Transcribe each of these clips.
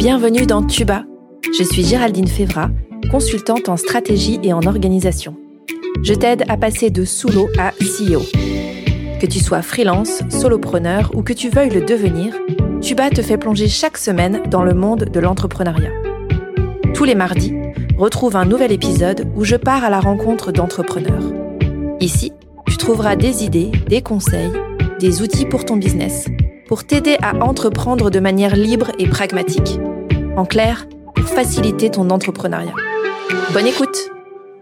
Bienvenue dans Tuba. Je suis Géraldine Févra, consultante en stratégie et en organisation. Je t'aide à passer de sous à CEO. Que tu sois freelance, solopreneur ou que tu veuilles le devenir, Tuba te fait plonger chaque semaine dans le monde de l'entrepreneuriat. Tous les mardis, retrouve un nouvel épisode où je pars à la rencontre d'entrepreneurs. Ici, tu trouveras des idées, des conseils, des outils pour ton business, pour t'aider à entreprendre de manière libre et pragmatique. En clair, pour faciliter ton entrepreneuriat. Bonne écoute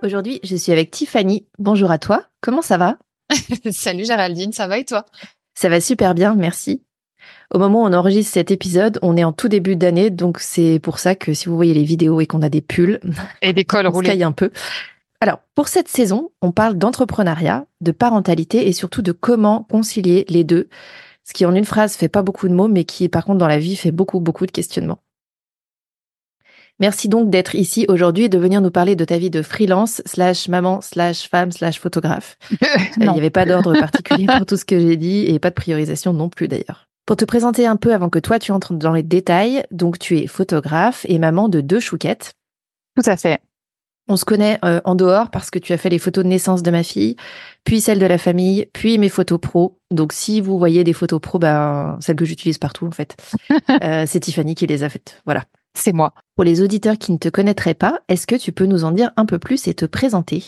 Aujourd'hui, je suis avec Tiffany. Bonjour à toi. Comment ça va? Salut Géraldine, ça va et toi? Ça va super bien, merci. Au moment où on enregistre cet épisode, on est en tout début d'année, donc c'est pour ça que si vous voyez les vidéos et qu'on a des pulls et des cols roulés, un peu. Alors, pour cette saison, on parle d'entrepreneuriat, de parentalité et surtout de comment concilier les deux, ce qui en une phrase fait pas beaucoup de mots, mais qui par contre dans la vie fait beaucoup beaucoup de questionnements. Merci donc d'être ici aujourd'hui et de venir nous parler de ta vie de freelance, slash maman, slash femme, slash photographe. Il n'y avait pas d'ordre particulier pour tout ce que j'ai dit et pas de priorisation non plus d'ailleurs. Pour te présenter un peu avant que toi tu entres dans les détails, donc tu es photographe et maman de deux chouquettes. Tout à fait. On se connaît euh, en dehors parce que tu as fait les photos de naissance de ma fille, puis celles de la famille, puis mes photos pro. Donc si vous voyez des photos pro, ben celles que j'utilise partout en fait, euh, c'est Tiffany qui les a faites. Voilà. C'est moi. Pour les auditeurs qui ne te connaîtraient pas, est-ce que tu peux nous en dire un peu plus et te présenter?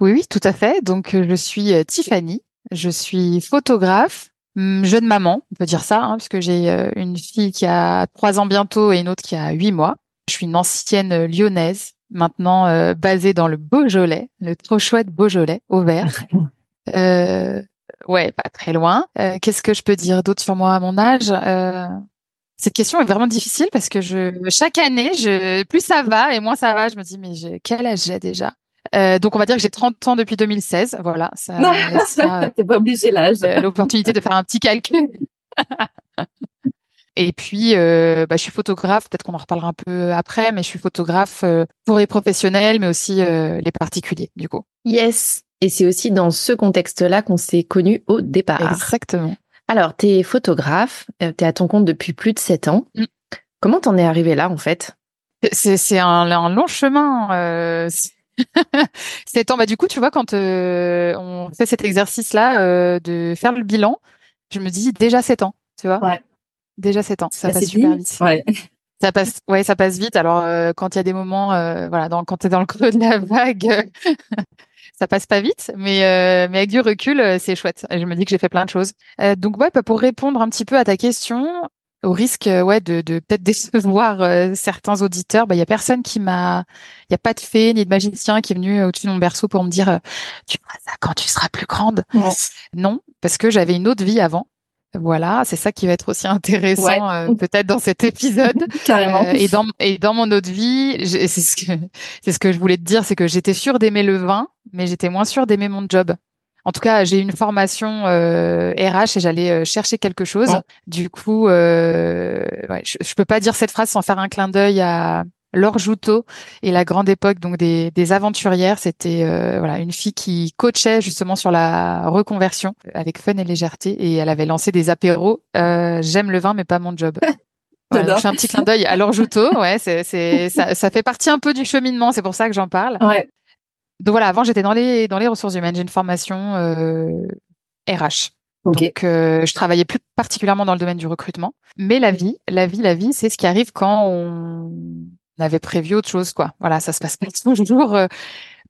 Oui, oui, tout à fait. Donc je suis euh, Tiffany, je suis photographe, Hum, jeune maman, on peut dire ça, hein, parce que j'ai euh, une fille qui a trois ans bientôt et une autre qui a huit mois. Je suis une ancienne euh, lyonnaise, maintenant euh, basée dans le Beaujolais, le trop chouette Beaujolais, au vert. euh, ouais, pas très loin. Qu'est-ce que je peux dire d'autre sur moi à mon âge? Cette question est vraiment difficile parce que je, chaque année, je, plus ça va et moins ça va, je me dis mais quel âge j'ai déjà? Euh, donc on va dire que j'ai 30 ans depuis 2016. Voilà, ça, ça T'es pas obligé l'âge. Euh, l'opportunité de faire un petit calcul. Et puis, euh, bah, je suis photographe. Peut-être qu'on en reparlera un peu après, mais je suis photographe euh, pour les professionnels, mais aussi euh, les particuliers, du coup. Yes. Et c'est aussi dans ce contexte-là qu'on s'est connus au départ. Exactement. Alors, tu es photographe, tu es à ton compte depuis plus de 7 ans. Mm. Comment t'en es arrivé là, en fait? C'est un, un, long chemin. Euh, c'est ans. Bah, du coup, tu vois, quand euh, on fait cet exercice-là euh, de faire le bilan, je me dis déjà 7 ans, tu vois? Ouais. Déjà 7 ans. Ça passe super vite. Ouais. Ça passe, ouais, ça passe vite. Alors, euh, quand il y a des moments, voilà, dans, quand tu es dans le creux de la vague, ça passe pas vite, mais, mais avec du recul, c'est chouette. Et je me dis que j'ai fait plein de choses. donc, ouais, bah, pour répondre un petit peu à ta question, au risque euh, ouais de, de peut-être décevoir euh, certains auditeurs, bah il y a personne qui m'a il y a pas de fée ni de magicien qui est venu au-dessus de mon berceau pour me dire euh, tu feras ça quand tu seras plus grande. Non, parce que j'avais une autre vie avant. Voilà, c'est ça qui va être aussi intéressant peut-être dans cet épisode. Carrément. et dans et dans mon autre vie, c'est ce que c'est ce que je voulais te dire, c'est que j'étais sûre d'aimer le vin, mais j'étais moins sûre d'aimer mon job. En tout cas, j'ai une formation euh, RH et j'allais euh, chercher quelque chose. Du coup, euh, ouais, je, je peux pas dire cette phrase sans faire un clin d'œil à Laure Joutot et la grande époque donc des, des aventurières. C'était euh, voilà une fille qui coachait justement sur la reconversion avec fun et légèreté et elle avait lancé des apéros. Euh, J'aime le vin mais pas mon job. Voilà, je fais un petit clin d'œil à Laure Joutot. Ouais, c'est, ça, ça, fait partie un peu du cheminement. C'est pour ça que j'en parle. Ouais. Donc voilà, avant j'étais dans les dans les ressources humaines, j'ai une formation euh, RH. Donc euh, je travaillais plus particulièrement dans le domaine du recrutement, mais la vie, la vie, la vie, c'est ce qui arrive quand on avait prévu autre chose quoi. Voilà, ça se passe pas toujours euh,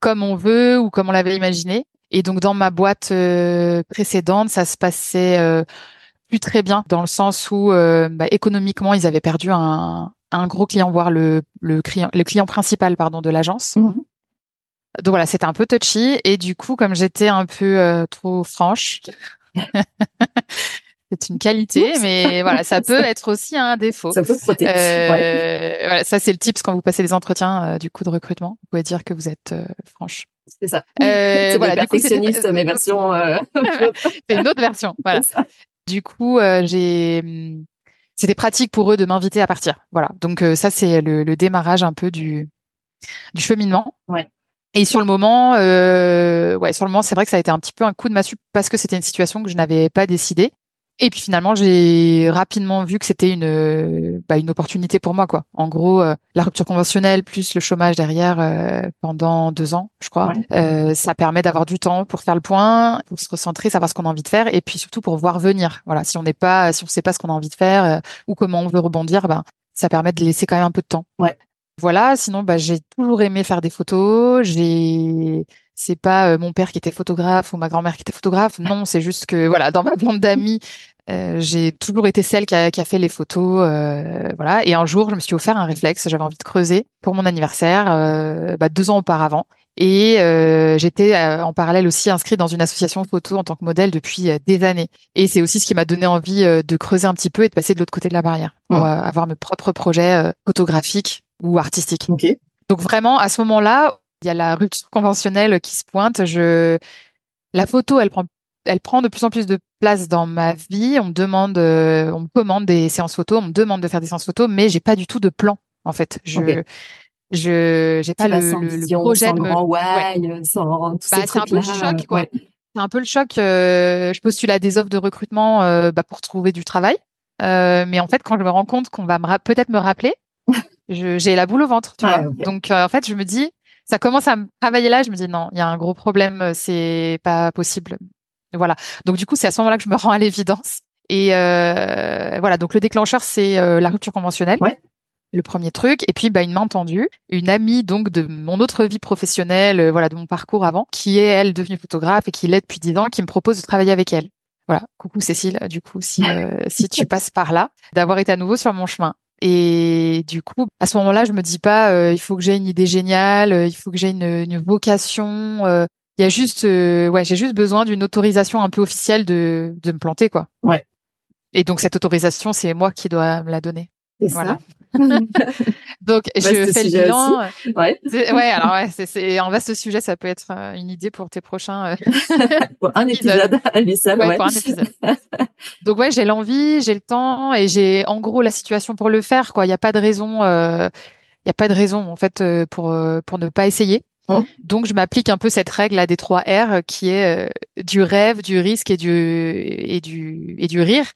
comme on veut ou comme on l'avait imaginé. Et donc dans ma boîte euh, précédente, ça se passait euh, plus très bien dans le sens où bah, économiquement ils avaient perdu un, un gros client, voire le, le client, le client principal pardon de l'agence. Mmh donc voilà, c'était un peu touchy. Et du coup, comme j'étais un peu euh, trop franche, c'est une qualité, mais voilà, ça peut être aussi un défaut. Ça peut protéger. Euh, voilà, ça c'est le tips quand vous passez les entretiens euh, du coup de recrutement. Vous pouvez dire que vous êtes franche. C'est ça. Euh, c'est voilà, perfectionniste, mes versions. c'est une autre version. Voilà. Du coup, j'ai hum, c'était pratique pour eux de m'inviter à partir. Voilà. Donc ça c'est le, le, démarrage un peu du du cheminement. Ouais. Et sur le moment, euh, ouais, sur le moment, c'est vrai que ça a été un petit peu un coup de massue parce que c'était une situation que je n'avais pas décidée. Et puis finalement, j'ai rapidement vu que c'était une bah, une opportunité pour moi quoi. En gros, euh, la rupture conventionnelle plus le chômage derrière euh, pendant deux ans, je crois, euh, ça permet d'avoir du temps pour faire le point, pour se recentrer, savoir ce qu'on a envie de faire, et puis surtout pour voir venir. Voilà, si on n'est pas, si on sait pas ce qu'on a envie de faire ou comment on veut rebondir, ben ça permet de laisser quand même un peu de temps. Ouais. Voilà. Sinon, bah j'ai toujours aimé faire des photos. J'ai c'est pas mon père qui était photographe ou ma grand-mère qui était photographe. Non, c'est juste que voilà, dans ma bande d'amis, euh, j'ai toujours été celle qui a, qui a fait les photos, euh, voilà. Et un jour, je me suis offert un réflexe. J'avais envie de creuser pour mon anniversaire, euh, bah, deux ans auparavant. Et j'étais en parallèle aussi inscrite dans une association photo en tant que modèle depuis des années. Et c'est aussi ce qui m'a donné envie de creuser un petit peu et de passer de l'autre côté de la barrière pour avoir mes propres projets photographiques ou artistiques. Donc vraiment, à ce moment-là, il y a la rupture conventionnelle qui se pointe. Je la photo, elle prend elle prend de plus en plus de place dans ma vie. On me demande, euh, on me commande des séances photos, on me demande de faire des séances photos, mais j'ai pas du tout de plan en fait. Je je j'ai pas le, le, projet sans grand ouais. sans bah, c'est un peu le choc quoi. C'est un peu le choc. Euh, je postule à des offres de recrutement euh, bah, pour trouver du travail, mais en fait quand je me rends compte qu'on va peut-être me rappeler, j'ai la boule au ventre. Tu vois Donc en fait je me dis ça commence à me travailler là, je me dis non, il y a un gros problème, c'est pas possible. Voilà. Donc du coup, c'est à ce moment-là que je me rends à l'évidence. Et euh, voilà. Donc le déclencheur, c'est euh, la rupture conventionnelle. Le premier truc, et puis bah, une main tendue, une amie donc de mon autre vie professionnelle, euh, voilà de mon parcours avant, qui est elle devenue photographe et qui l'est depuis dix ans, qui me propose de travailler avec elle. Voilà, coucou Cécile, du coup si si tu passes par là, d'avoir été à nouveau sur mon chemin. Et du coup, à ce moment-là, je me dis pas, il faut que j'ai une idée géniale, il faut que j'ai une, une vocation, il y a juste, euh, ouais, j'ai juste besoin d'une autorisation un peu officielle de, de me planter, quoi. Ouais. Et donc cette autorisation, c'est moi qui dois me la donner. Voilà. donc je fais le bilan. Ouais. ouais, alors ouais, c'est un vaste sujet, ça peut être euh, une idée pour tes prochains. Euh, pour un épisode, ouais, ouais. Pour un épisode. donc ouais, j'ai l'envie, j'ai le temps et j'ai en gros la situation pour le faire. Quoi, il y a pas de raison. Il y a pas de raison en fait pour pour ne pas essayer. Hein Donc, je m'applique un peu cette règle à des trois R qui est euh, du rêve, du risque et du, et du, et du rire.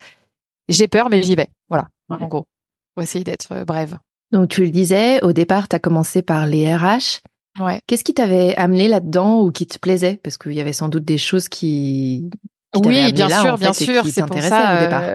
J'ai peur, mais j'y vais. Voilà, en gros, pour essayer d'être euh, brève. Donc, tu le disais, au départ, tu as commencé par les RH. Ouais. Qu'est-ce qui t'avait amené là-dedans ou qui te plaisait? Parce qu'il y avait sans doute des choses qui. oui, bien sûr, bien sûr. C'est pour ça. Au départ. Euh,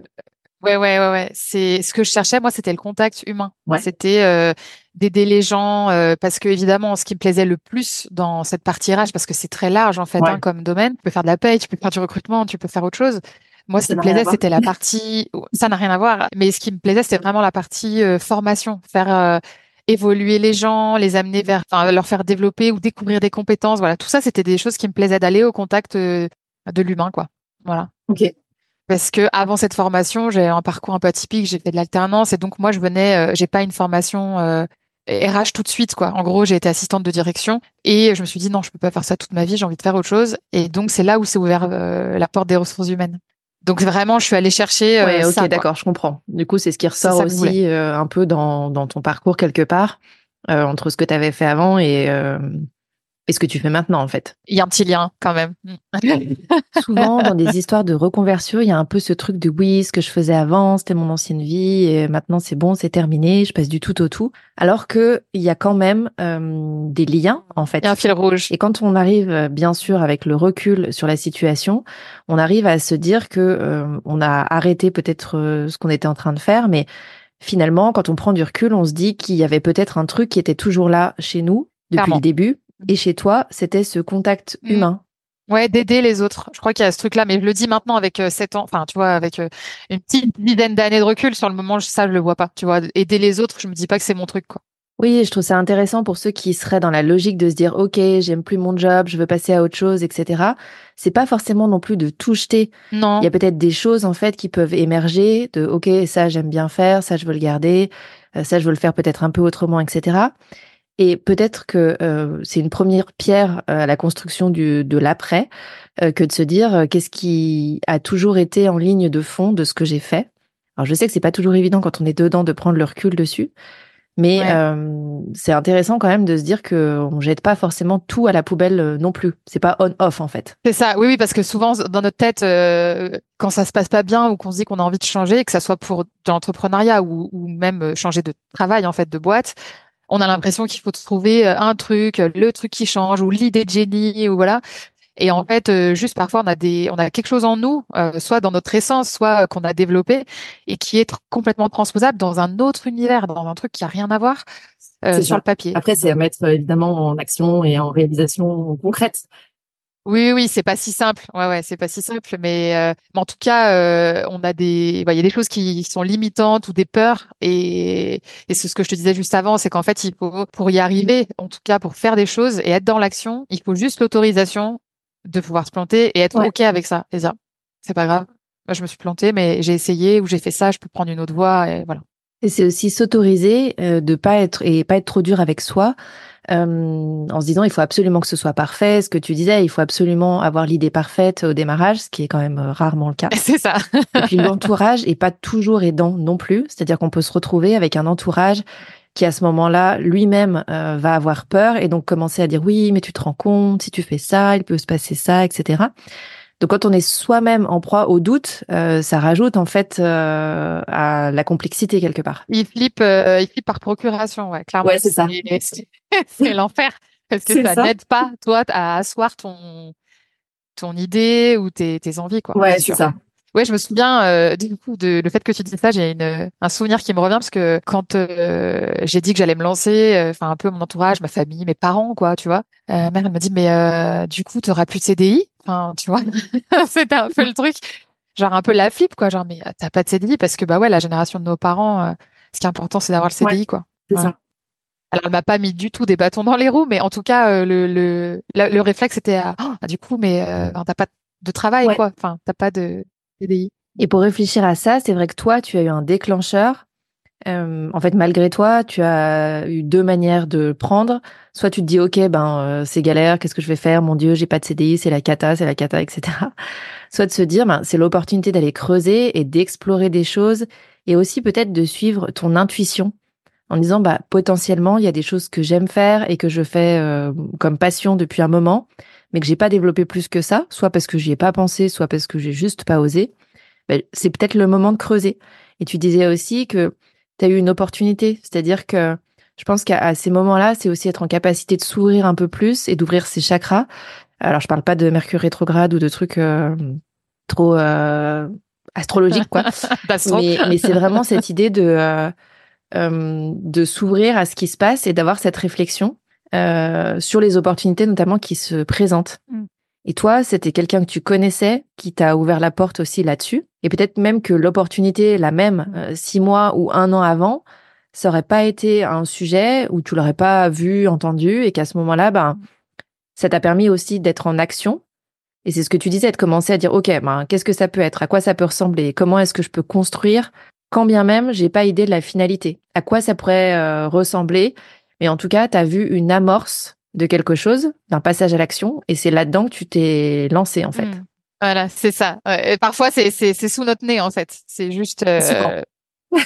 Ouais, ouais, ouais, ouais. C'est ce que je cherchais. Moi, c'était le contact humain. C'était euh, d'aider les gens euh, parce que évidemment, ce qui me plaisait le plus dans cette partie RH, parce que c'est très large en fait hein, comme domaine. Tu peux faire de la paye, tu peux faire du recrutement, tu peux faire autre chose. Moi, ce qui me plaisait, c'était la partie. Ça n'a rien à voir. Mais ce qui me plaisait, c'était vraiment la partie euh, formation, faire évoluer les gens, les amener vers, enfin, leur faire développer ou découvrir des compétences. Voilà, tout ça, c'était des choses qui me plaisaient d'aller au contact de l'humain, quoi. Voilà. Ok parce que avant cette formation, j'ai un parcours un peu atypique, j'ai fait de l'alternance et donc moi je venais, euh, j'ai pas une formation euh, RH tout de suite quoi. En gros, j'ai été assistante de direction et je me suis dit non, je peux pas faire ça toute ma vie, j'ai envie de faire autre chose et donc c'est là où s'est ouvert euh, la porte des ressources humaines. Donc vraiment, je suis allée chercher. ouais, ok, d'accord, je comprends. Du coup, c'est ce qui ressort aussi un peu dans, dans ton parcours quelque part entre ce que tu avais fait avant et et ce que tu fais maintenant, en fait. Il y a un petit lien quand même. Souvent, dans des histoires de reconversion, il y a un peu ce truc de oui, ce que je faisais avant, c'était mon ancienne vie, et maintenant c'est bon, c'est terminé, je passe du tout au tout. Alors que il y a quand même euh, des liens, en fait. Il y a un fil rouge. Et quand on arrive, bien sûr, avec le recul sur la situation, on arrive à se dire que euh, on a arrêté peut-être euh, ce qu'on était en train de faire, mais finalement, quand on prend du recul, on se dit qu'il y avait peut-être un truc qui était toujours là chez nous depuis le début et chez toi, c'était ce contact mm. humain. Ouais, d'aider les autres. Je crois qu'il y a ce truc-là, mais je le dis maintenant avec euh, sept ans, enfin, tu vois, avec euh, une petite dizaine d'années de recul. Sur le moment, ça, je le vois pas. Tu vois, aider les autres, je me dis pas que c'est mon truc, quoi. Oui, je trouve ça intéressant pour ceux qui seraient dans la logique de se dire, OK, j'aime plus mon job, je veux passer à autre chose, etc. C'est pas forcément non plus de tout jeter. Non. Il y a peut-être des choses, en fait, qui peuvent émerger de, OK, ça, j'aime bien faire, ça, je veux le garder, euh, ça, je veux le faire peut-être un peu autrement, etc. Et peut-être que euh, c'est une première pierre euh, à la construction du, de l'après, euh, que de se dire qu'est-ce qui a toujours été en ligne de fond de ce que j'ai fait. Alors je sais que c'est pas toujours évident quand on est dedans de prendre le recul dessus, Mais euh, c'est intéressant quand même de se dire qu'on ne jette pas forcément tout à la poubelle euh, non plus. C'est pas on-off en fait. C'est ça, oui, oui, parce que souvent dans notre tête, euh, quand ça se passe pas bien ou qu'on se dit qu'on a envie de changer, que ça soit pour de l'entrepreneuriat ou, ou, même changer de travail en fait, de boîte, on a l'impression qu'il faut trouver un truc, le truc qui change ou l'idée de génie ou voilà. Et en fait, euh, juste parfois, on a des, on a quelque chose en nous, euh, soit dans notre essence, soit euh, qu'on a développé, et qui est complètement transposable dans un autre univers, dans un truc qui a rien à voir sur le papier. Après, c'est à mettre évidemment en action et en réalisation concrète. Oui, oui, c'est pas si simple. Ouais, ouais, c'est pas si simple, mais, mais en tout cas, on a des, bah, il y a des choses qui sont limitantes ou des peurs, et, et c'est ce que je te disais juste avant, c'est qu'en fait, il faut pour y arriver, en tout cas pour faire des choses et être dans l'action, il faut juste l'autorisation de pouvoir se planter et être ok avec ça et c'est pas grave. Moi je me suis plantée mais j'ai essayé ou j'ai fait ça je peux prendre une autre voie et voilà. Et c'est aussi s'autoriser euh, de pas être et pas être trop dur avec soi euh, en se disant il faut absolument que ce soit parfait ce que tu disais il faut absolument avoir l'idée parfaite au démarrage ce qui est quand même euh, rarement le cas. C'est ça. Et puis l'entourage est pas toujours aidant non plus. C'est-à-dire qu'on peut se retrouver avec un entourage qui à ce moment-là lui-même euh, va avoir peur et donc commencer à dire oui mais tu te rends compte si tu fais ça il peut se passer ça etc donc quand on est soi-même en proie au doute euh, ça rajoute en fait euh, à la complexité quelque part. Il flippe il flippe par procuration ouais clairement. Ouais, c'est ça. C'est l'enfer parce que ça, n'aide pas toi à asseoir ton ton idée ou tes, tes envies quoi. Ouais c'est ça Ouais, je me souviens euh, du coup de le fait que tu dis ça, j'ai une un souvenir qui me revient parce que quand euh, j'ai dit que j'allais me lancer, euh, enfin un peu mon entourage, ma famille, mes parents, quoi, tu vois. Euh, mère elle m'a dit mais du coup tu auras plus de CDI, enfin tu vois, c'était un peu le truc, genre un peu la flip quoi, genre mais t'as pas de CDI parce que bah ouais la génération de nos parents, ce qui est important c'est d'avoir le CDI quoi. C'est ça. Alors, elle m'a pas mis du tout des bâtons dans les roues, mais en tout cas, le, le, le, réflexe était à, oh, du coup, mais euh, t'as pas de travail, quoi. Enfin, t'as pas de, et pour réfléchir à ça, c'est vrai que toi, tu as eu un déclencheur. Euh, en fait, malgré toi, tu as eu deux manières de prendre. Soit tu te dis, ok, ben euh, c'est galère, qu'est-ce que je vais faire? Mon Dieu, j'ai pas de CDI, c'est la cata, c'est la cata, etc. Soit de se dire, ben c'est l'opportunité d'aller creuser et d'explorer des choses, et aussi peut-être de suivre ton intuition en disant, bah potentiellement, il y a des choses que j'aime faire et que je fais euh, comme passion depuis un moment mais que j'ai pas développé plus que ça, soit parce que j'y ai pas pensé, soit parce que j'ai juste pas osé, ben, c'est peut-être le moment de creuser. Et tu disais aussi que tu as eu une opportunité, c'est-à-dire que je pense qu'à ces moments-là, c'est aussi être en capacité de s'ouvrir un peu plus et d'ouvrir ses chakras. Alors, je parle pas de Mercure rétrograde ou de trucs euh, trop euh, astrologiques, quoi. mais, mais c'est vraiment cette idée de euh, euh, de s'ouvrir à ce qui se passe et d'avoir cette réflexion euh, sur les opportunités notamment qui se présentent. Mm. Et toi, c'était quelqu'un que tu connaissais qui t'a ouvert la porte aussi là-dessus. Et peut-être même que l'opportunité, la même, euh, six mois ou un an avant, ça aurait pas été un sujet où tu l'aurais pas vu, entendu, et qu'à ce moment-là, ben, mm. ça t'a permis aussi d'être en action. Et c'est ce que tu disais, de commencer à dire, OK, ben, qu'est-ce que ça peut être? À quoi ça peut ressembler? Comment est-ce que je peux construire? Quand bien même, j'ai pas idée de la finalité. À quoi ça pourrait euh, ressembler? Mais en tout cas, tu as vu une amorce de quelque chose, d'un passage à l'action, et c'est là-dedans que tu t'es lancé, en fait. Hmm. Voilà, c'est ça. Et parfois, c'est sous notre nez, en fait. C'est juste... Euh,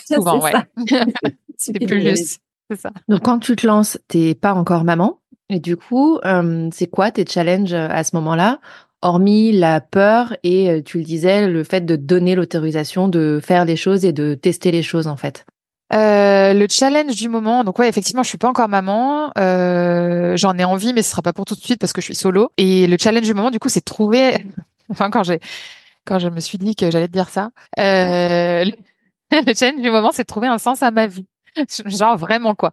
souvent, ouais. c'est plus juste. C'est ça. Donc, quand tu te lances, t'es pas encore maman. Et du coup, euh, c'est quoi tes challenges euh, à ce moment-là? Hormis la peur et, tu le disais, le fait de donner l'autorisation de faire les choses et de tester les choses, en fait. Euh, le challenge du moment, donc ouais, effectivement, je suis pas encore maman. Euh, J'en ai envie, mais ce sera pas pour tout de suite parce que je suis solo. Et le challenge du moment, du coup, c'est de trouver. enfin, quand j'ai, quand je me suis dit que j'allais te dire ça, euh, le challenge du moment, c'est de trouver un sens à ma vie. Genre vraiment quoi.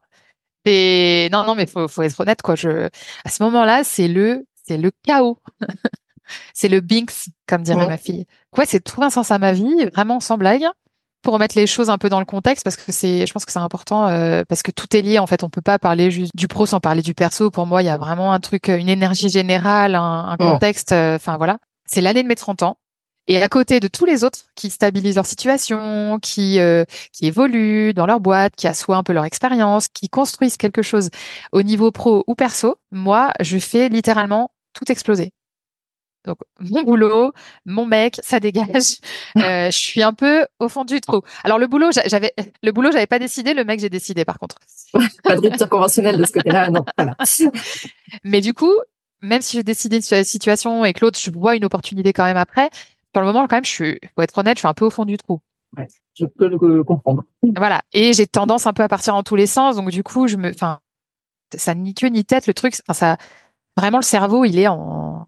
Et non, non, mais faut, faut être honnête quoi. Je, à ce moment-là, c'est le, c'est le chaos. c'est le Binks, comme dirait ma fille. Quoi, c'est de trouver un sens à ma vie, vraiment sans blague pour remettre les choses un peu dans le contexte parce que c'est je pense que c'est important euh, parce que tout est lié en fait. On peut pas parler juste du pro sans parler du perso. Pour moi il y a vraiment un truc une énergie générale un, oh. contexte euh, enfin voilà. C'est l'année de mes 30 ans. Et à côté de tous les autres qui stabilisent leur situation qui euh, qui évoluent dans leur boîte qui assoient un peu leur expérience qui construisent quelque chose au niveau pro ou perso moi je fais littéralement tout exploser Donc mon boulot, mon mec, ça dégage. Euh, je suis un peu au fond du trou. Alors le boulot, j'avais le boulot, j'avais pas décidé. Le mec, j'ai décidé par contre. pas de rupture conventionnelle de ce côté-là, non. Voilà. Mais du coup, même si j'ai décidé sur la situation et que l'autre, je vois une opportunité quand même après. Pour le moment, quand même, je suis, pour être honnête, je suis un peu au fond du trou. Ouais, je peux le comprendre. Voilà. Et j'ai tendance un peu à partir en tous les sens. Donc du coup, je me, enfin, ça ni queue ni tête le truc. Enfin, ça, vraiment le cerveau, il est en,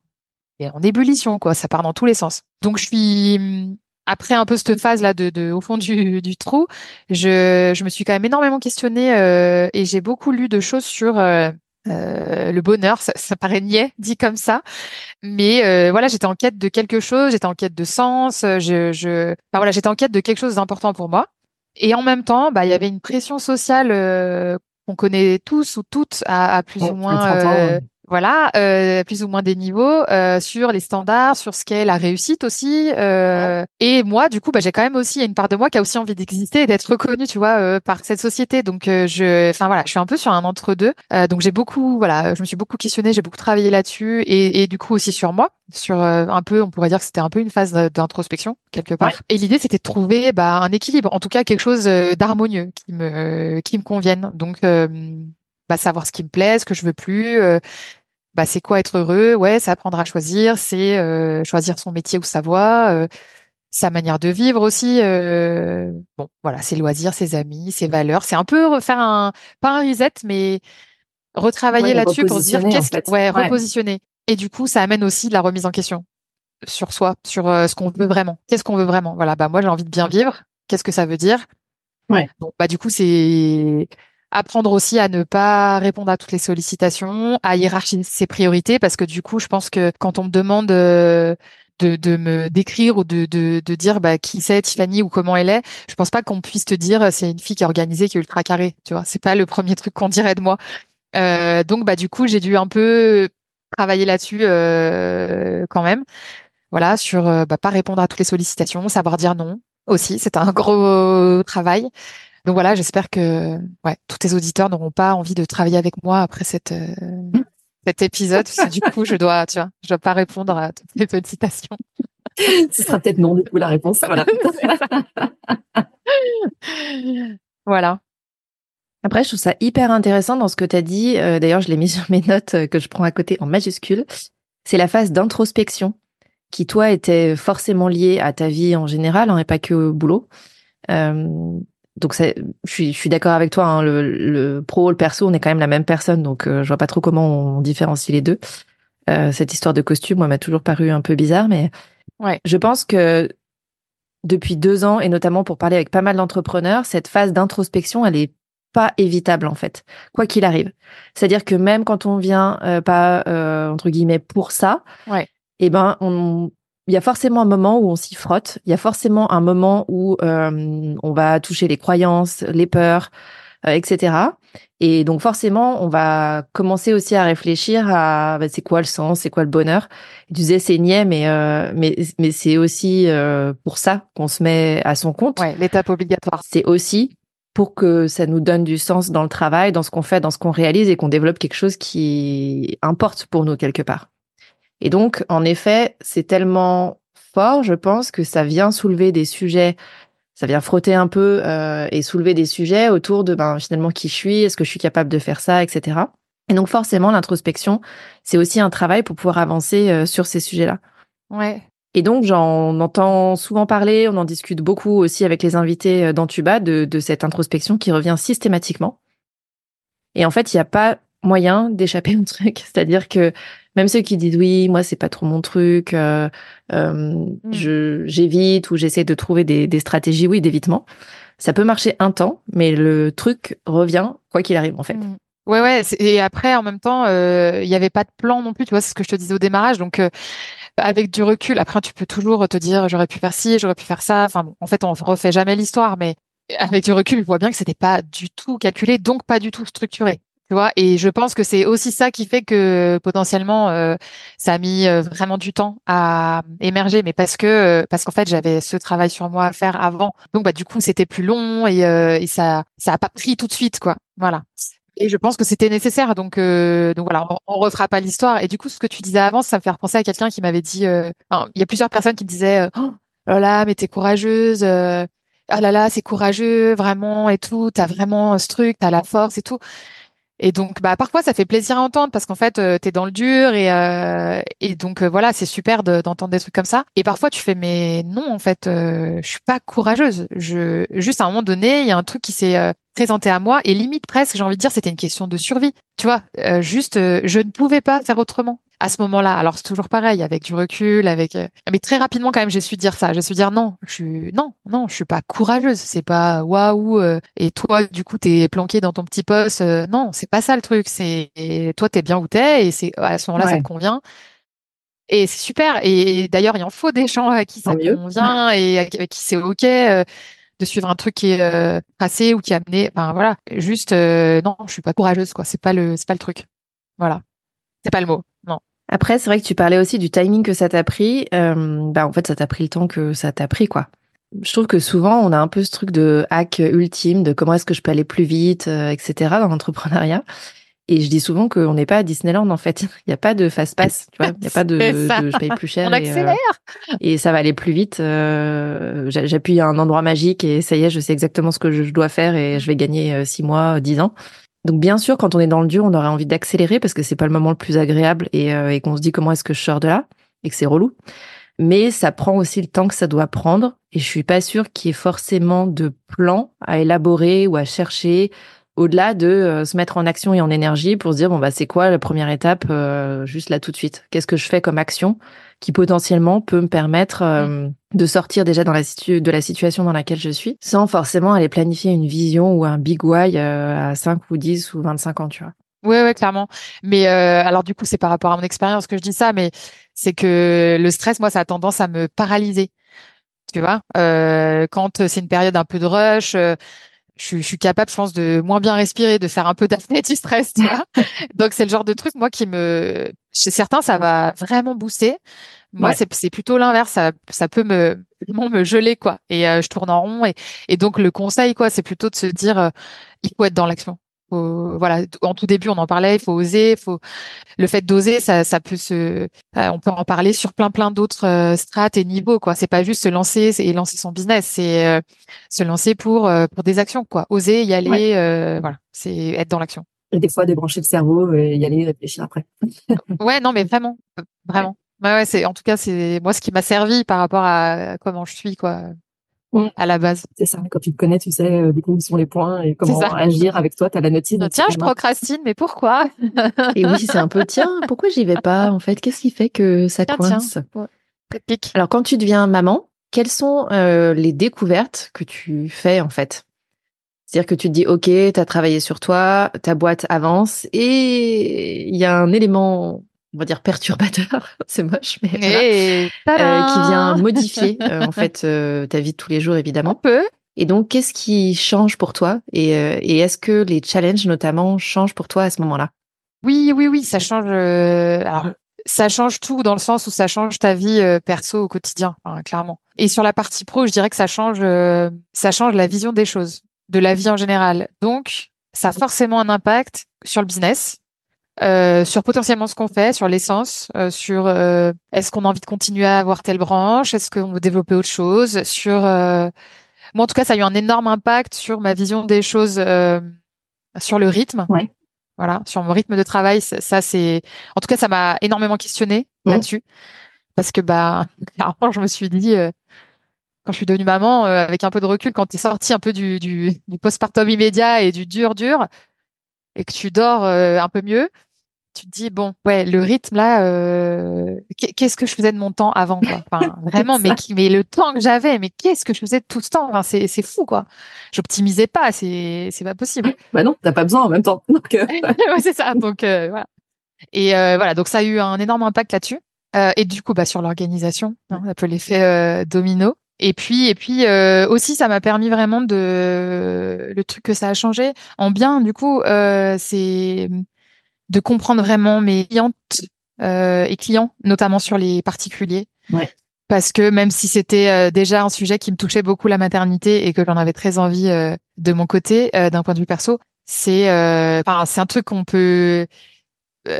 en ébullition, quoi. Ça part dans tous les sens. Donc, je suis, après un peu cette phase là de, de au fond du, du trou, je, je me suis quand même énormément questionnée euh, et j'ai beaucoup lu de choses sur euh, euh, le bonheur. Ça, ça, paraît niais dit comme ça, mais euh, voilà, j'étais en quête de quelque chose, j'étais en quête de sens. Je, je, enfin, voilà, j'étais en quête de quelque chose d'important pour moi. Et en même temps, bah, il y avait une pression sociale euh, qu'on connaît tous ou toutes à, à plus ou moins voilà, euh, plus ou moins des niveaux euh, sur les standards, sur ce qu'est la réussite aussi. Euh, et moi, du coup, bah, j'ai quand même aussi une part de moi qui a aussi envie d'exister et d'être reconnue, tu vois, euh, par cette société. Donc, euh, je, enfin voilà, je suis un peu sur un entre deux. Euh, donc, j'ai beaucoup, voilà, je me suis beaucoup questionnée, j'ai beaucoup travaillé là-dessus et, et, du coup aussi sur moi, sur un peu, on pourrait dire que c'était un peu une phase d'introspection quelque part. Et l'idée, c'était de trouver bah, un équilibre, en tout cas quelque chose d'harmonieux qui me qui me convienne. Donc bah, savoir ce qui me plaît, ce que je veux plus, bah, c'est quoi être heureux? Ouais, c'est apprendre à choisir, c'est euh, choisir son métier ou sa voie, euh, sa manière de vivre aussi. Euh, bon, voilà, ses loisirs, ses amis, ses valeurs. C'est un peu refaire un, pas un reset, mais retravailler là-dessus pour dire qu'est-ce, en ouais, repositionner. Et du coup, ça amène aussi de la remise en question sur soi, sur ce qu'on veut vraiment. Qu'est-ce qu'on veut vraiment? Voilà, bah moi j'ai envie de bien vivre. Qu'est-ce que ça veut dire? Ouais. Bon, bah du coup c'est apprendre aussi à ne pas répondre à toutes les sollicitations, à hiérarchiser ses priorités, parce que du coup, je pense que quand on me demande euh, de, de me décrire ou de, de, de dire bah, qui c'est Tiffany ou comment elle est, je pense pas qu'on puisse te dire c'est une fille qui est organisée, qui est ultra carrée. Tu vois, c'est pas le premier truc qu'on dirait de moi. Euh, donc bah du coup, j'ai dû un peu travailler là-dessus euh, quand même. Voilà, sur euh, bah, pas répondre à toutes les sollicitations, savoir dire non aussi, c'est un gros travail. Donc voilà, j'espère que ouais, tous tes auditeurs n'auront pas envie de travailler avec moi après cette, euh, cet épisode. Parce que du coup, je dois, tu vois, je dois pas répondre à toutes les sollicitations. Ce sera peut-être non, du coup, la réponse. Voilà. voilà. Après, je trouve ça hyper intéressant dans ce que tu as dit. Euh, d'ailleurs, je l'ai mis sur mes notes euh, que je prends à côté en majuscule. C'est la phase d'introspection qui, toi, était forcément liée à ta vie en général hein, et pas que au boulot. Euh, donc je suis, je suis d'accord avec toi. Hein, le, le, pro, le perso, on est quand même la même personne, donc euh, je vois pas trop comment on différencie les deux. Euh, cette histoire de costume, moi, m'a toujours paru un peu bizarre, mais ouais. je pense que depuis deux ans, et notamment pour parler avec pas mal d'entrepreneurs, cette phase d'introspection, elle est pas évitable en fait, quoi qu'il arrive. C'est-à-dire que même quand on vient euh, pas euh, entre guillemets pour ça, ouais. eh ben on, il y a forcément un moment où on s'y frotte. Il y a forcément un moment où euh, on va toucher les croyances, les peurs, euh, etc. Et donc forcément, on va commencer aussi à réfléchir à bah, c'est quoi le sens, c'est quoi le bonheur? tu disais c'est niais, mais euh, mais mais c'est aussi euh, pour ça qu'on se met à son compte. Ouais, l'étape obligatoire. C'est aussi pour que ça nous donne du sens dans le travail, dans ce qu'on fait, dans ce qu'on réalise et qu'on développe quelque chose qui importe pour nous quelque part. Et donc, en effet, c'est tellement fort, je pense, que ça vient soulever des sujets, ça vient frotter un peu euh, et soulever des sujets autour de ben, finalement qui je suis, est-ce que je suis capable de faire ça, etc. Et donc forcément, l'introspection, c'est aussi un travail pour pouvoir avancer euh, sur ces sujets-là. Ouais. Et donc, j'en entends souvent parler, on en discute beaucoup aussi avec les invités euh, d'Antuba de, de cette introspection qui revient systématiquement. Et en fait, il n'y a pas moyen d'échapper au truc. C'est-à-dire que même ceux qui disent oui, moi c'est pas trop mon truc, euh, euh, mm. je j'évite ou j'essaie de trouver des, des stratégies, oui, d'évitement. Ça peut marcher un temps, mais le truc revient quoi qu'il arrive en fait. Mm. Ouais, ouais. Et après, en même temps, euh, il n'y avait pas de plan non plus. Tu vois, c'est ce que je te disais au démarrage. Donc, euh, avec du recul, après, tu peux toujours te dire, j'aurais pu faire ci, j'aurais pu faire ça. Enfin, bon, en fait, on refait jamais l'histoire, mais avec du recul, je vois bien que c'était pas du tout calculé, donc pas du tout structuré. Tu vois, et je pense que c'est aussi ça qui fait que potentiellement euh, ça a mis euh, vraiment du temps à émerger, mais parce que euh, parce qu'en fait j'avais ce travail sur moi à faire avant, donc bah du coup c'était plus long et, et ça ça a pas pris tout de suite quoi. Voilà. Et je pense que c'était nécessaire. Donc, euh, donc voilà, on, on refera pas l'histoire. Et du coup, ce que tu disais avant, ça me fait repenser à quelqu'un qui m'avait dit. Euh, il y a plusieurs personnes qui disaient oh là mais t'es courageuse. Euh, ah là là, c'est courageux, vraiment et tout. T'as vraiment ce truc, t'as la force et tout. Et donc, bah, parfois, ça fait plaisir à entendre parce qu'en fait, euh, tu es dans le dur et, euh, et donc, euh, voilà, c'est super d'entendre des trucs comme ça. Et parfois, tu fais, mais non, en fait, je suis pas courageuse. Je, juste à un moment donné, il y a un truc qui s'est présenté à moi et limite presque, j'ai envie de dire, c'était une question de survie. Tu vois, juste, je ne pouvais pas faire autrement à ce moment-là. Alors c'est toujours pareil, avec du recul, avec euh, mais très rapidement quand même, j'ai su dire ça. J'ai su dire non, je suis non, non, je suis pas courageuse. C'est pas waouh. Euh, et toi, du coup, t'es planqué dans ton petit poste. Euh, non, c'est pas ça le truc. C'est toi, t'es bien où t'es et c'est à ce moment-là, ça te convient. Et c'est super. Et d'ailleurs, il en faut des gens à qui ça convient et à qui c'est ok de suivre un truc qui est passé ou qui a amené. Enfin voilà, juste non, je suis pas courageuse quoi. C'est pas le, c'est pas le truc. Voilà, c'est pas le mot. Non. Après, c'est vrai que tu parlais aussi du timing que ça t'a pris. Euh, bah, en fait, ça t'a pris le temps que ça t'a pris, quoi. Je trouve que souvent, on a un peu ce truc de hack ultime, de comment est-ce que je peux aller plus vite, euh, etc. dans l'entrepreneuriat. Et je dis souvent qu'on n'est pas à Disneyland, en fait. Il n'y a pas de fast pass, tu vois. Il n'y a pas de, je paye plus cher. On accélère. Et, ça va aller plus vite. Euh, J'appuie à un endroit magique et ça y est, je sais exactement ce que je dois faire et je vais gagner six mois, dix ans. Donc bien sûr, quand on est dans le dur, on aurait envie d'accélérer parce que c'est pas le moment le plus agréable et, euh, et qu'on se dit comment est-ce que je sors de là et que c'est relou. Mais ça prend aussi le temps que ça doit prendre et je suis pas sûre qu'il y ait forcément de plan à élaborer ou à chercher au-delà de euh, se mettre en action et en énergie pour se dire bon bah c'est quoi la première étape euh, juste là tout de suite? Qu'est-ce que je fais comme action qui potentiellement peut me permettre euh, mm. de sortir déjà dans la de la situation dans laquelle je suis sans forcément aller planifier une vision ou un big why à 5 ou 10 ou 25 ans tu vois? Oui, ouais, clairement. Mais alors du coup, c'est par rapport à mon expérience que je dis ça, mais c'est que le stress, moi, ça a tendance à me paralyser. Tu vois, euh, quand c'est une période un peu de rush, je, suis capable, je pense, de moins bien respirer, de faire un peu d'apnée du stress, tu vois. Donc c'est le genre de truc, moi, qui me, chez certains, ça va vraiment booster. Moi, c'est plutôt l'inverse. Ça, ça peut me, me geler, quoi. Et euh, je tourne en rond. Et, et donc le conseil, quoi, c'est plutôt de se dire, euh, il faut être dans l'action voilà, en tout début, on en parlait, il faut oser, faut le fait d'oser, ça, ça peut se, euh, on peut en parler sur plein plein d'autres euh, strates et niveaux quoi. C'est pas juste se lancer et lancer son business, c'est euh, se lancer pour pour des actions quoi. Oser y aller, voilà, c'est être dans l'action. Et des fois débrancher le cerveau et y aller réfléchir après. ouais, non mais vraiment, vraiment. Ouais, ouais c'est en tout cas c'est moi ce qui m'a servi par rapport à comment je suis quoi. Mm. à la base. C'est ça. Quand tu te connais, tu sais euh, du coup où sont les points et comment agir avec toi. Tu as la notice. tiens, je procrastine, mais pourquoi? Et oui, c'est un peu tiens, pourquoi j'y vais pas en fait? Qu'est-ce qui fait que ça coince? Alors quand tu deviens maman, quelles sont euh, les découvertes que tu fais en fait? C'est-à-dire que tu te dis, OK, tu as travaillé sur toi, ta boîte avance, et il y a un élément on va dire perturbateur, c'est moche, mais euh, qui vient modifier euh, en fait euh, ta vie de tous les jours évidemment. Un peu. Et donc, qu'est-ce qui change pour toi Et, et est-ce que les challenges notamment changent pour toi à ce moment-là? Oui, oui, oui, ça change. alors, ça change tout dans le sens où ça change ta vie perso au quotidien, hein, clairement. Et sur la partie pro, je dirais que ça change, ça change la vision des choses, de la vie en général. Donc, ça a forcément un impact sur le business, euh, sur potentiellement ce qu'on fait, sur l'essence, euh, sur euh, est-ce qu'on a envie de continuer à avoir telle branche, est-ce qu'on veut développer autre chose, sur moi en tout cas ça a eu un énorme impact sur ma vision des choses, sur le rythme, ouais. voilà, sur mon rythme de travail. Ça, c'est, en tout cas ça m'a énormément questionné là-dessus parce que bah clairement je me suis dit quand je suis devenue maman, avec un peu de recul, quand tu es sorti un peu du, du, du postpartum immédiat et du dur dur, et que tu dors un peu mieux, tu te dis bon ouais le rythme là euh, qu'est-ce que je faisais de mon temps avant quoi. Enfin vraiment mais mais le temps que j'avais mais qu'est-ce que je faisais de tout ce temps? Enfin, c'est c'est fou quoi. J'optimisais pas c'est c'est pas possible. Bah non t'as pas besoin en même temps. Donc euh... ouais, c'est ça. Donc euh, voilà. Et euh, voilà. Donc ça a eu un énorme impact là-dessus. Euh, et du coup bah sur l'organisation hein, un peu l'effet domino et puis, et puis aussi, ça m'a permis vraiment de le truc que ça a changé en bien. Du coup, euh, c'est de comprendre vraiment mes clientes euh, et clients, notamment sur les particuliers. Parce que même si c'était euh, déjà un sujet qui me touchait beaucoup la maternité et que j'en avais très envie euh, de mon côté, d'un point de vue perso, C'est, enfin, c'est un truc qu'on peut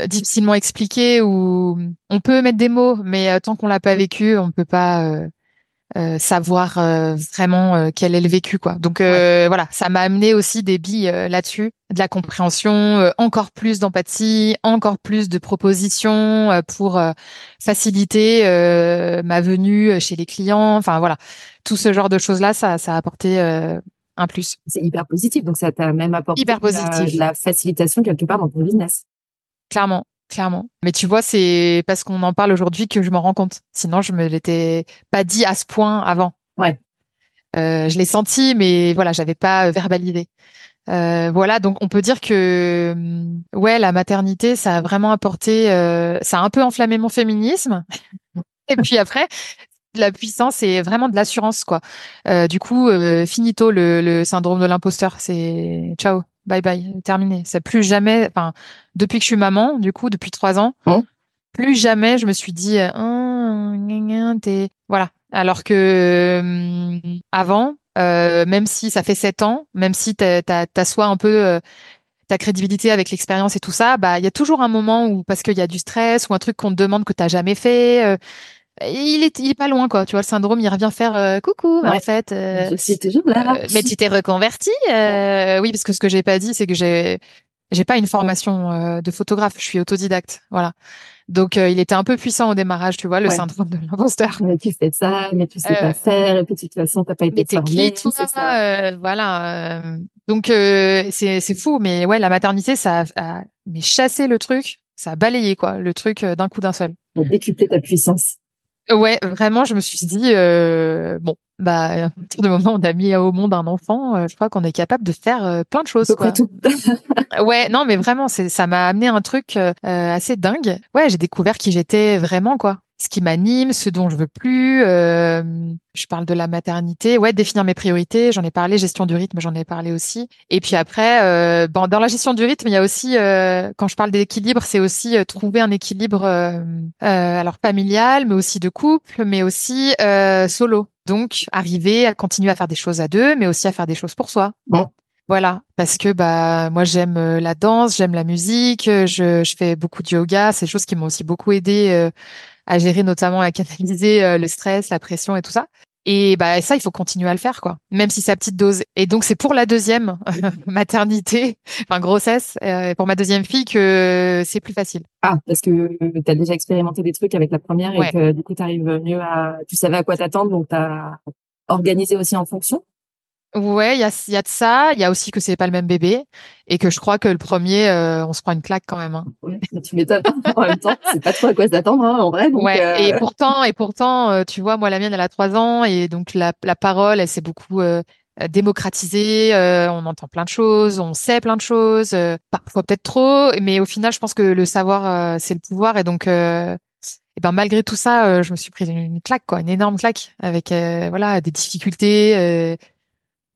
difficilement expliquer ou on peut mettre des mots, mais tant qu'on l'a pas vécu, on peut pas euh, savoir euh, vraiment euh, quel est le vécu quoi. Donc voilà, ça m'a amené aussi des billes là-dessus, de la compréhension, encore plus d'empathie, encore plus de propositions pour faciliter ma venue chez les clients. Enfin voilà, tout ce genre de choses là, ça, ça a apporté un plus. C'est hyper positif, donc ça t'a même apporté hyper positif. la facilitation quelque part dans ton business. Clairement, clairement. Mais tu vois, c'est parce qu'on en parle aujourd'hui que je m'en rends compte. Sinon, je me l'étais pas dit à ce point avant. Ouais. Euh, je l'ai senti, mais voilà, j'avais pas verbalisé. Euh, voilà, donc on peut dire que hum, ouais, la maternité, ça a vraiment apporté, euh, ça a un peu enflammé mon féminisme. et puis après, la puissance et vraiment de l'assurance, quoi. Euh, du coup, euh, finito le, le syndrome de l'imposteur, c'est ciao bye bye, terminé. C'est plus jamais, enfin, depuis que je suis maman, du coup, depuis trois ans, hein plus jamais je me suis dit, oh, t'es, voilà. Alors que hum, avant, euh, même si ça fait sept ans, même si t'assois un peu euh, ta crédibilité avec l'expérience et tout ça, bah il y a toujours un moment où parce qu'il y a du stress ou un truc qu'on te demande que t'as jamais fait, euh, il est, il est pas loin, quoi. Tu vois, le syndrome, il revient faire euh, coucou, en fait. Euh, toujours là. Euh, mais tu t'es reconverti Oui, parce que ce que j'ai pas dit, c'est que j'ai, j'ai pas une formation de photographe. Je suis autodidacte, voilà. Donc, il était un peu puissant au démarrage, tu vois, le syndrome de l'imposteur. Mais tu fais ça, mais tu sais pas faire, et puis de toute façon, t'as pas été formé. Qui, ça. voilà. donc, c'est, c'est fou, mais ouais, la maternité, ça a, mais chassé le truc, ça a balayé quoi, le truc d'un coup d'un seul. Décupler ta puissance. Ouais, vraiment, je me suis dit, euh, bon, bah, à partir du moment où on a mis au monde un enfant, euh, je crois qu'on est capable de faire euh, plein de choses. Quoi. Tout. ouais, non, mais vraiment, c'est, ça m'a amené un truc assez dingue. Ouais, j'ai découvert qui j'étais vraiment, quoi ce qui m'anime, ce dont je veux plus. Euh, je parle de la maternité, ouais, définir mes priorités. J'en ai parlé, gestion du rythme, j'en ai parlé aussi. Et puis après, euh, bon, dans la gestion du rythme, il y a aussi, euh, quand je parle d'équilibre, c'est aussi euh, trouver un équilibre, euh, alors familial, mais aussi de couple, mais aussi solo. Donc, arriver à continuer à faire des choses à deux, mais aussi à faire des choses pour soi. Bon. Voilà, parce que bah moi j'aime la danse, j'aime la musique, je, je fais beaucoup de yoga, c'est des choses qui m'ont aussi beaucoup aidé à gérer notamment à canaliser euh, le stress, la pression et tout ça. Et bah ça, il faut continuer à le faire, quoi, même si c'est à petite dose. Et donc c'est pour la deuxième maternité, enfin grossesse, euh, pour ma deuxième fille que c'est plus facile. Ah, parce que tu as déjà expérimenté des trucs avec la première et que du coup tu arrives mieux à, tu savais à quoi t'attendre, donc tu as organisé aussi en fonction. Ouais, il y a, y a de ça. Il y a aussi que c'est pas le même bébé et que je crois que le premier, euh, on se prend une claque quand même. Hein. tu m'étonnes. en même temps, c'est pas trop à quoi s'attendre hein, en vrai. Donc, ouais. Euh, et pourtant, et pourtant, euh, tu vois, moi la mienne, elle a trois ans et donc la, la parole, elle s'est beaucoup démocratisée. on entend plein de choses, on sait plein de choses, parfois peut-être trop, mais au final, je pense que le savoir, c'est le pouvoir et donc. et ben malgré tout ça, je me suis prise une, une, claque, quoi, une énorme claque, avec voilà des difficultés,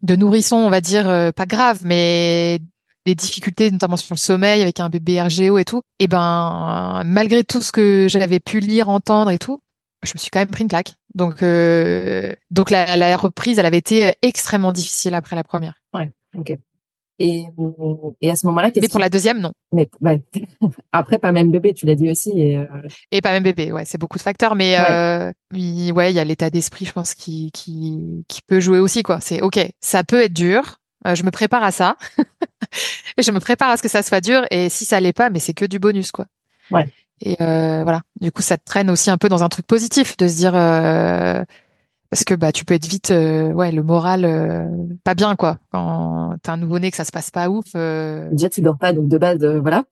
de nourrisson, on va dire, euh, pas grave, mais des difficultés, notamment sur le sommeil, avec un bébé RGO et tout, et ben malgré tout ce que j'avais pu lire, entendre et tout, je me suis quand même pris une claque. Donc, euh, donc la, la, reprise, elle avait été extrêmement difficile après la première. Ouais, ok. Et, et à ce moment-là, mais pour la deuxième, non. Mais après, pas même bébé, tu l'as dit aussi. Et, euh... et pas même bébé, ouais, c'est beaucoup de facteurs, mais ouais, euh, il, ouais, il y a l'état d'esprit, je pense, qui, qui, qui peut jouer aussi, quoi. C'est ok, ça peut être dur. Euh, je me prépare à ça. je me prépare à ce que ça soit dur, et si ça l'est pas, mais c'est que du bonus, quoi. Ouais. Et euh, voilà. Du coup, ça te traîne aussi un peu dans un truc positif de se dire euh, parce que bah tu peux être vite euh, ouais le moral euh, pas bien quoi. Quand t'as un nouveau-né que ça se passe pas ouf euh... déjà tu dors pas donc de base euh, voilà.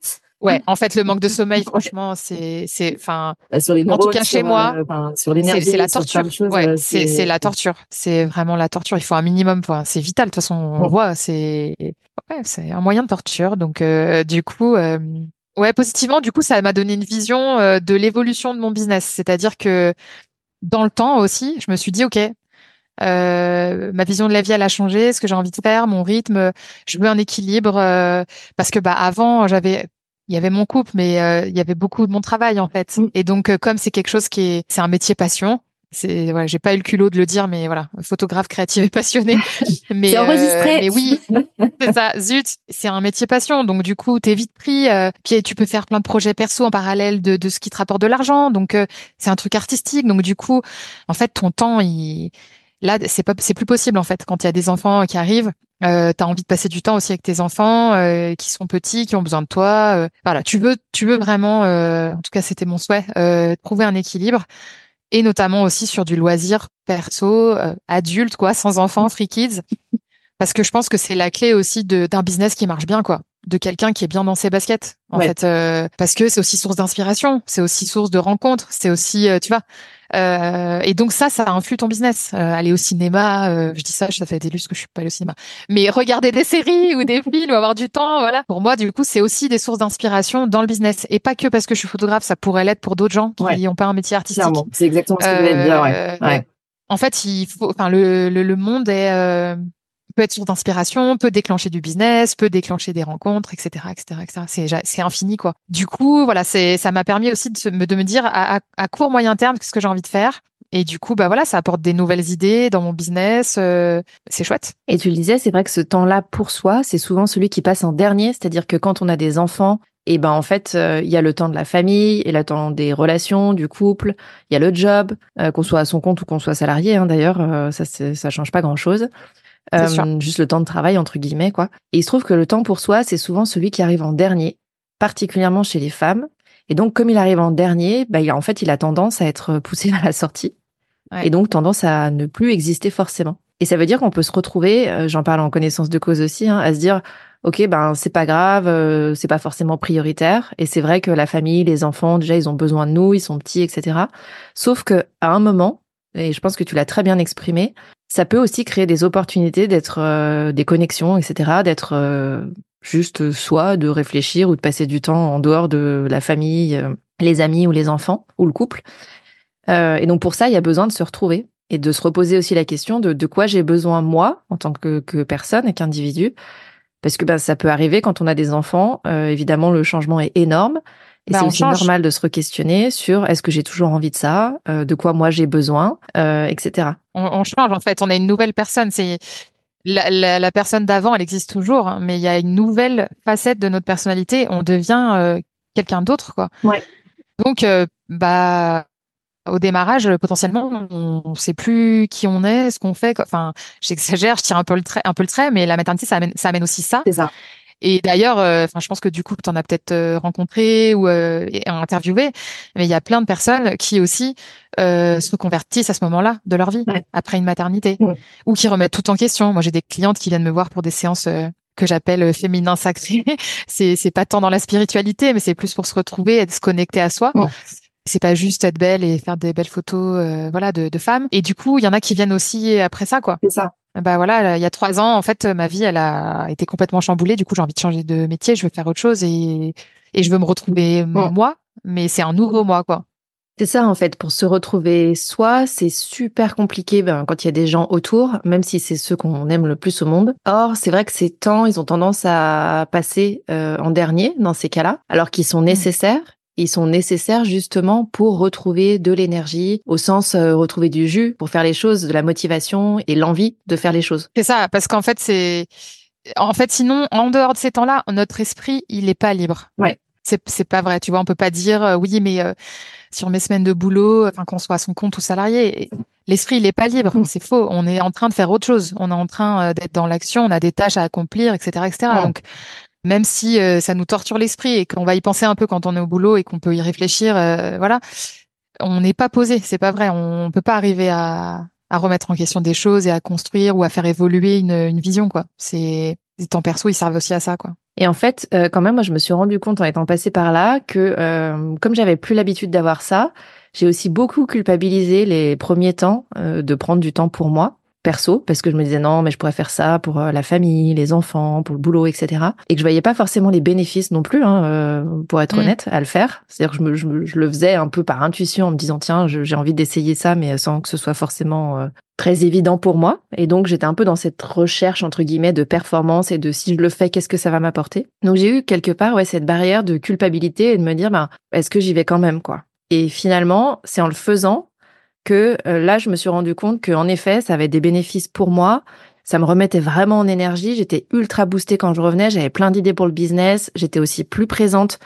Ouais en fait le manque de sommeil franchement c'est c'est enfin bah, sur les en tout cas chez moi euh, sur c'est la torture. ouais c'est c'est la torture. C'est vraiment la torture. Il faut un minimum enfin, c'est vital. De toute façon on voit c'est ouais c'est un moyen de torture. Donc du coup Ouais, positivement, du coup, ça m'a donné une vision de l'évolution de mon business. C'est-à-dire que dans le temps aussi, je me suis dit, OK, euh, ma vision de la vie, elle a changé, ce que j'ai envie de faire, mon rythme, je veux un équilibre, euh, parce que bah avant, j'avais il y avait mon couple, mais euh, il y avait beaucoup de mon travail en fait. Mm. Et donc, euh, comme c'est quelque chose qui est, c'est un métier passion, c'est ouais, j'ai pas eu le culot de le dire, mais voilà, photographe créative et passionné. mais c'est enregistré. mais oui, c'est ça. Zut, c'est un métier passion, donc du coup t'es vite pris. puis tu peux faire plein de projets perso en parallèle de, de ce qui te rapporte de l'argent, donc c'est un truc artistique. Donc du coup, en fait, ton temps, il Là, c'est pas, c'est plus possible en fait. Quand il y a des enfants qui arrivent, euh, tu as envie de passer du temps aussi avec tes enfants euh, qui sont petits, qui ont besoin de toi. Euh, voilà, tu veux, tu veux vraiment, euh, en tout cas, c'était mon souhait, euh, trouver un équilibre et notamment aussi sur du loisir perso, adulte, quoi, sans enfants, free kids, parce que je pense que c'est la clé aussi d'un business qui marche bien, quoi de quelqu'un qui est bien dans ses baskets en fait euh, parce que c'est aussi source d'inspiration c'est aussi source de rencontres c'est aussi euh, tu vois euh, et donc ça ça influe ton business. Aller au cinéma je dis ça ça fait des lustres que je suis pas allée au cinéma. Mais regarder des séries ou des films ou avoir du temps voilà. Pour moi du coup c'est aussi des sources d'inspiration dans le business. Et pas que parce que je suis photographe ça pourrait l'être pour d'autres gens qui n'ont pas un métier artistique. C'est exactement ce que je voulais dire ouais. en fait il faut enfin le, le, le monde est peut être source d'inspiration, peut déclencher du business, peut déclencher des rencontres, etc., etc., etc. C'est, c'est infini, quoi. Du coup, voilà, c'est, ça m'a permis aussi de, me, de me dire à, à, court, moyen terme, qu'est-ce que j'ai envie de faire. Et du coup, bah voilà, ça apporte des nouvelles idées dans mon business. Euh, c'est chouette. Et tu le disais, c'est vrai que ce temps-là pour soi, c'est souvent celui qui passe en dernier. C'est-à-dire que quand on a des enfants, et ben en fait, euh, il y a le temps de la famille, et le temps des relations, du couple, il y a le job, euh, qu'on soit à son compte ou qu'on soit salarié. Hein, d'ailleurs, ça, ça change pas grand-chose. Euh, juste le temps de travail entre guillemets quoi. Et il se trouve que le temps pour soi, c'est souvent celui qui arrive en dernier, particulièrement chez les femmes. Et donc comme il arrive en dernier, bah, en fait, il a tendance à être poussé vers la sortie et donc tendance à ne plus exister forcément. Et ça veut dire qu'on peut se retrouver, euh, j'en parle en connaissance de cause aussi, hein, à se dire ok ben c'est pas grave, euh, c'est pas forcément prioritaire. Et c'est vrai que la famille, les enfants, déjà ils ont besoin de nous, ils sont petits, etc. Sauf que à un moment, et je pense que tu l'as très bien exprimé, ça peut aussi créer des opportunités d'être euh, des connexions, etc., d'être euh, juste soi, de réfléchir ou de passer du temps en dehors de la famille, euh, les amis ou les enfants ou le couple. et donc pour ça, il y a besoin de se retrouver et de se reposer aussi la question de de quoi j'ai besoin moi en tant que, que personne et qu'individu. Parce que ben, ça peut arriver quand on a des enfants. évidemment, le changement est énorme. Et bah, c'est aussi normal de se re-questionner sur est-ce que j'ai toujours envie de ça, euh, de quoi moi j'ai besoin, euh, etc. On, on, change en fait, on est une nouvelle personne. C'est la, la, la, personne d'avant, elle existe toujours, hein, mais il y a une nouvelle facette de notre personnalité. On devient euh, quelqu'un d'autre, quoi. Ouais. Donc, euh, bah, au démarrage, potentiellement, on ne sait plus qui on est, ce qu'on fait. Enfin, j'exagère, je tire un peu le trait, un peu le trait, mais la maternité, ça amène, ça amène aussi ça. C'est ça. Et d'ailleurs, euh, enfin, je pense que du coup, tu en as peut-être euh, rencontré ou euh, interviewé, mais il y a plein de personnes qui aussi se reconvertissent à ce moment-là de leur vie, après une maternité, ou qui remettent tout en question. Moi, j'ai des clientes qui viennent me voir pour des séances que j'appelle féminin sacré. c'est c'est pas tant dans la spiritualité, mais c'est plus pour se retrouver, et se connecter à soi. C'est pas juste être belle et faire des belles photos, voilà, de, de femmes. Et du coup, il y en a qui viennent aussi après ça, quoi. C'est ça. Bah voilà, il y a trois ans, en fait, ma vie, elle a été complètement chamboulée. Du coup, j'ai envie de changer de métier, je veux faire autre chose et, et je veux me retrouver moi, mais c'est un nouveau moi, quoi. C'est ça, en fait, pour se retrouver soi, c'est super compliqué ben, quand il y a des gens autour, même si c'est ceux qu'on aime le plus au monde. Or, c'est vrai que ces temps, ils ont tendance à passer euh, en dernier dans ces cas-là, alors qu'ils sont mmh. nécessaires ils sont nécessaires justement pour retrouver de l'énergie, au sens euh, retrouver du jus, pour faire les choses, de la motivation et l'envie de faire les choses. C'est ça, parce qu'en fait, c'est. En fait, sinon, en dehors de ces temps-là, notre esprit, il n'est pas libre. Ouais. C'est, c'est pas vrai, tu vois, on peut pas dire euh, oui, mais euh, sur mes semaines de boulot, enfin qu'on soit à son compte ou salarié, l'esprit il est pas libre, mm. c'est faux. On est en train de faire autre chose, on est en train d'être dans l'action, on a des tâches à accomplir, etc., etc. Donc même si euh, ça nous torture l'esprit et qu'on va y penser un peu quand on est au boulot et qu'on peut y réfléchir, euh, voilà, on n'est pas posé, c'est pas vrai. On peut pas arriver à, à, remettre en question des choses et à construire ou à faire évoluer une, une vision, quoi. C'est les temps perso, ils servent aussi à ça, quoi. Et en fait, euh, quand même, moi, je me suis rendu compte en étant passé par là que comme j'avais plus l'habitude d'avoir ça, j'ai aussi beaucoup culpabilisé les premiers temps de prendre du temps pour moi perso parce que je me disais non mais je pourrais faire ça pour euh, la famille, les enfants, pour le boulot, etc. Et que je voyais pas forcément les bénéfices non plus, hein, euh, pour être mm. honnête, à le faire. C'est-à-dire que je, me, je, le faisais un peu par intuition en me disant tiens j'ai envie d'essayer ça mais sans que ce soit forcément euh, très évident pour moi. Et donc j'étais un peu dans cette recherche entre guillemets de performance et de si je le fais qu'est-ce que ça va m'apporter. Donc j'ai eu quelque part ouais cette barrière de culpabilité et de me dire ben est-ce que j'y vais quand même quoi. Et finalement c'est en le faisant que euh, là, je me suis rendu compte que en effet, ça avait des bénéfices pour moi. Ça me remettait vraiment en énergie. J'étais ultra boostée quand je revenais. J'avais plein d'idées pour le business. J'étais aussi plus présente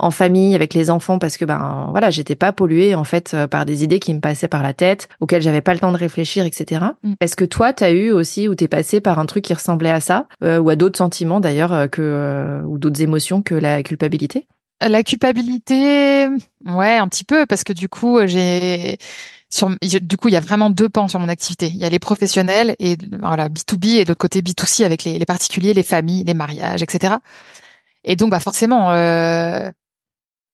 en famille avec les enfants parce que ben voilà, j'étais pas polluée en fait euh, par des idées qui me passaient par la tête, auxquelles j'avais pas le temps de réfléchir, etc. Mm. Est-ce que toi, tu as eu aussi ou t'es passé par un truc qui ressemblait à ça euh, ou à d'autres sentiments d'ailleurs euh, que ou d'autres émotions que la culpabilité? La culpabilité, ouais, un petit peu parce que du coup j'ai sur, du coup, il y a vraiment deux pans sur mon activité. Il y a les professionnels et voilà B2B et de l'autre côté B2C avec les, les, particuliers, les familles, les mariages, etc. Et donc, bah forcément, euh,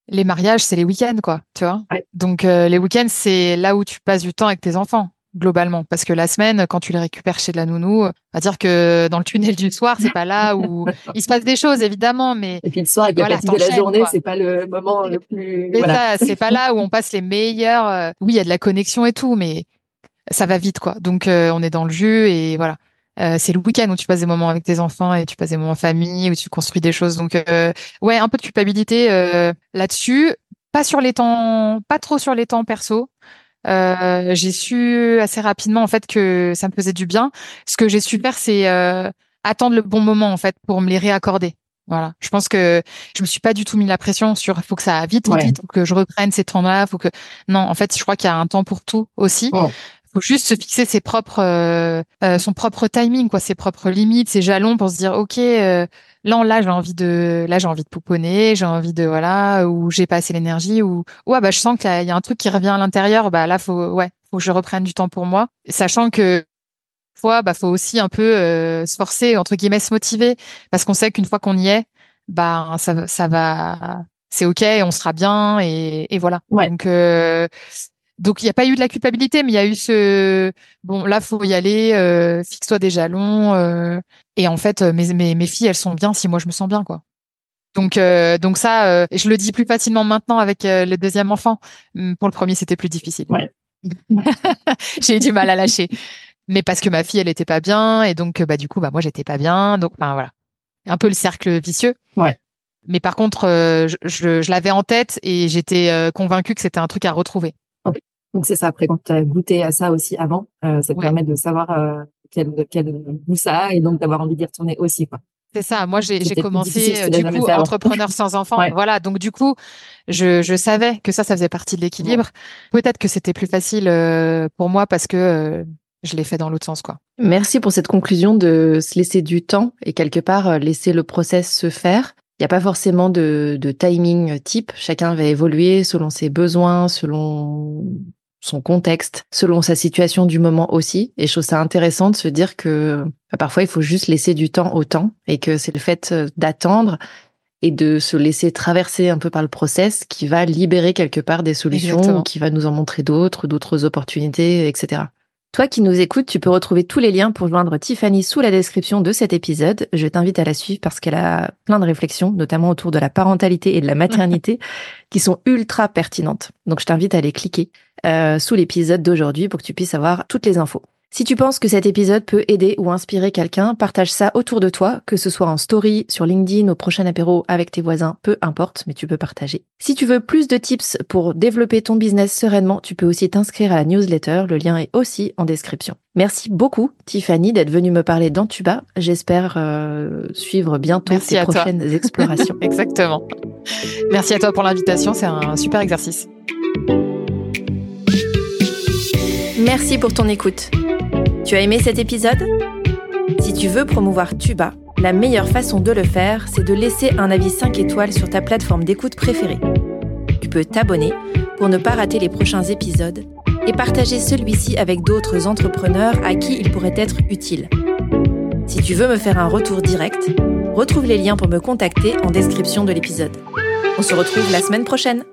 les mariages, c'est les week-ends, quoi, tu vois. Donc euh, les week-ends, c'est là où tu passes du temps avec tes enfants globalement, parce que la semaine, quand tu les récupères chez de la nounou, on va dire que dans le tunnel du soir, c'est pas là où il se passe des choses évidemment, mais et puis le soir avec la de la journée, c'est pas le moment le plus. Mais ça, c'est pas là où on passe les meilleurs. Euh, oui, il y a de la connexion et tout, mais ça va vite, quoi. Donc euh, on est dans le jus et voilà. Euh, c'est le week-end où tu passes des moments avec tes enfants et tu passes des moments en famille où tu construis des choses. Donc euh, ouais, un peu de culpabilité euh, là-dessus. Pas sur les temps, pas trop sur les temps perso. J'ai su assez rapidement en fait que ça me faisait du bien. Ce que j'ai su faire, c'est attendre le bon moment en fait pour me les réaccorder. Voilà. Je pense que je me suis pas du tout mis la pression sur faut que ça aille vite, vite, faut que je reprenne ces temps-là, faut que non. En fait, je crois qu'il y a un temps pour tout aussi. Oh faut juste se fixer ses propres, euh, euh, son propre timing, quoi, ses propres limites, ses jalons pour se dire, ok, euh, là, là, j'ai envie de, là, j'ai envie de pouponner, j'ai envie de, voilà, ou j'ai pas assez l'énergie, ou, ouais, bah, je sens qu'il y a un truc qui revient à l'intérieur, bah, là, faut, ouais, faut que je reprenne du temps pour moi, sachant que, fois, bah, faut aussi un peu se forcer, entre guillemets, se motiver, parce qu'on sait qu'une fois qu'on y est, bah, ça, ça va, c'est ok, on sera bien, et, et voilà. Donc, donc il n'y a pas eu de la culpabilité, mais il y a eu ce bon là faut y aller, euh, fixe-toi des jalons. Euh, et en fait mes, mes, mes filles elles sont bien si moi je me sens bien quoi. Donc euh, donc ça je le dis plus facilement maintenant avec le deuxième enfant. Hum, pour le premier c'était plus difficile. Ouais. J'ai eu du mal à lâcher, mais parce que ma fille elle était pas bien et donc bah du coup bah moi j'étais pas bien donc ben voilà un peu le cercle vicieux. Ouais. Mais par contre, je, je, je l'avais en tête et j'étais convaincue que c'était un truc à retrouver. Donc c'est ça. Après, quand tu as goûté à ça aussi avant, euh, ça te permet de savoir euh, quel, quel goût ça a et donc d'avoir envie d'y retourner aussi. Quoi. C'est ça. Moi, j'ai commencé euh, du coup entrepreneur sans enfant. Voilà. Donc du coup, je, je savais que ça, ça faisait partie de l'équilibre. Peut-être que c'était plus facile euh, pour moi parce que euh, je l'ai fait dans l'autre sens, quoi. Merci pour cette conclusion de se laisser du temps et quelque part laisser le process se faire. Il n'y a pas forcément de, de timing type. Chacun va évoluer selon ses besoins, selon son contexte, selon sa situation du moment aussi. Et je trouve ça intéressant de se dire que bah, parfois il faut juste laisser du temps au temps et que c'est le fait euh, d'attendre et de se laisser traverser un peu par le process qui va libérer quelque part des solutions, qui va nous en montrer d'autres, d'autres opportunités, etc. Toi qui nous écoutes, tu peux retrouver tous les liens pour joindre Tiffany sous la description de cet épisode. Je t'invite à la suivre parce qu'elle a plein de réflexions, notamment autour de la parentalité et de la maternité, qui sont ultra pertinentes. Donc je t'invite à les cliquer euh, sous l'épisode d'aujourd'hui pour que tu puisses avoir toutes les infos. Si tu penses que cet épisode peut aider ou inspirer quelqu'un, partage ça autour de toi, que ce soit en story, sur LinkedIn, au prochain apéro avec tes voisins, peu importe, mais tu peux partager. Si tu veux plus de tips pour développer ton business sereinement, tu peux aussi t'inscrire à la newsletter, le lien est aussi en description. Merci beaucoup Tiffany d'être venue me parler d'Antuba. J'espère euh, suivre bientôt tes prochaines explorations. Exactement. Merci à toi pour l'invitation, c'est un super exercice. Merci pour ton écoute. Tu as aimé cet épisode? Si tu veux promouvoir Tuba, la meilleure façon de le faire, c'est de laisser un avis 5 étoiles sur ta plateforme d'écoute préférée. Tu peux t'abonner pour ne pas rater les prochains épisodes et partager celui-ci avec d'autres entrepreneurs à qui il pourrait être utile. Si tu veux me faire un retour direct, retrouve les liens pour me contacter en description de l'épisode. On se retrouve la semaine prochaine.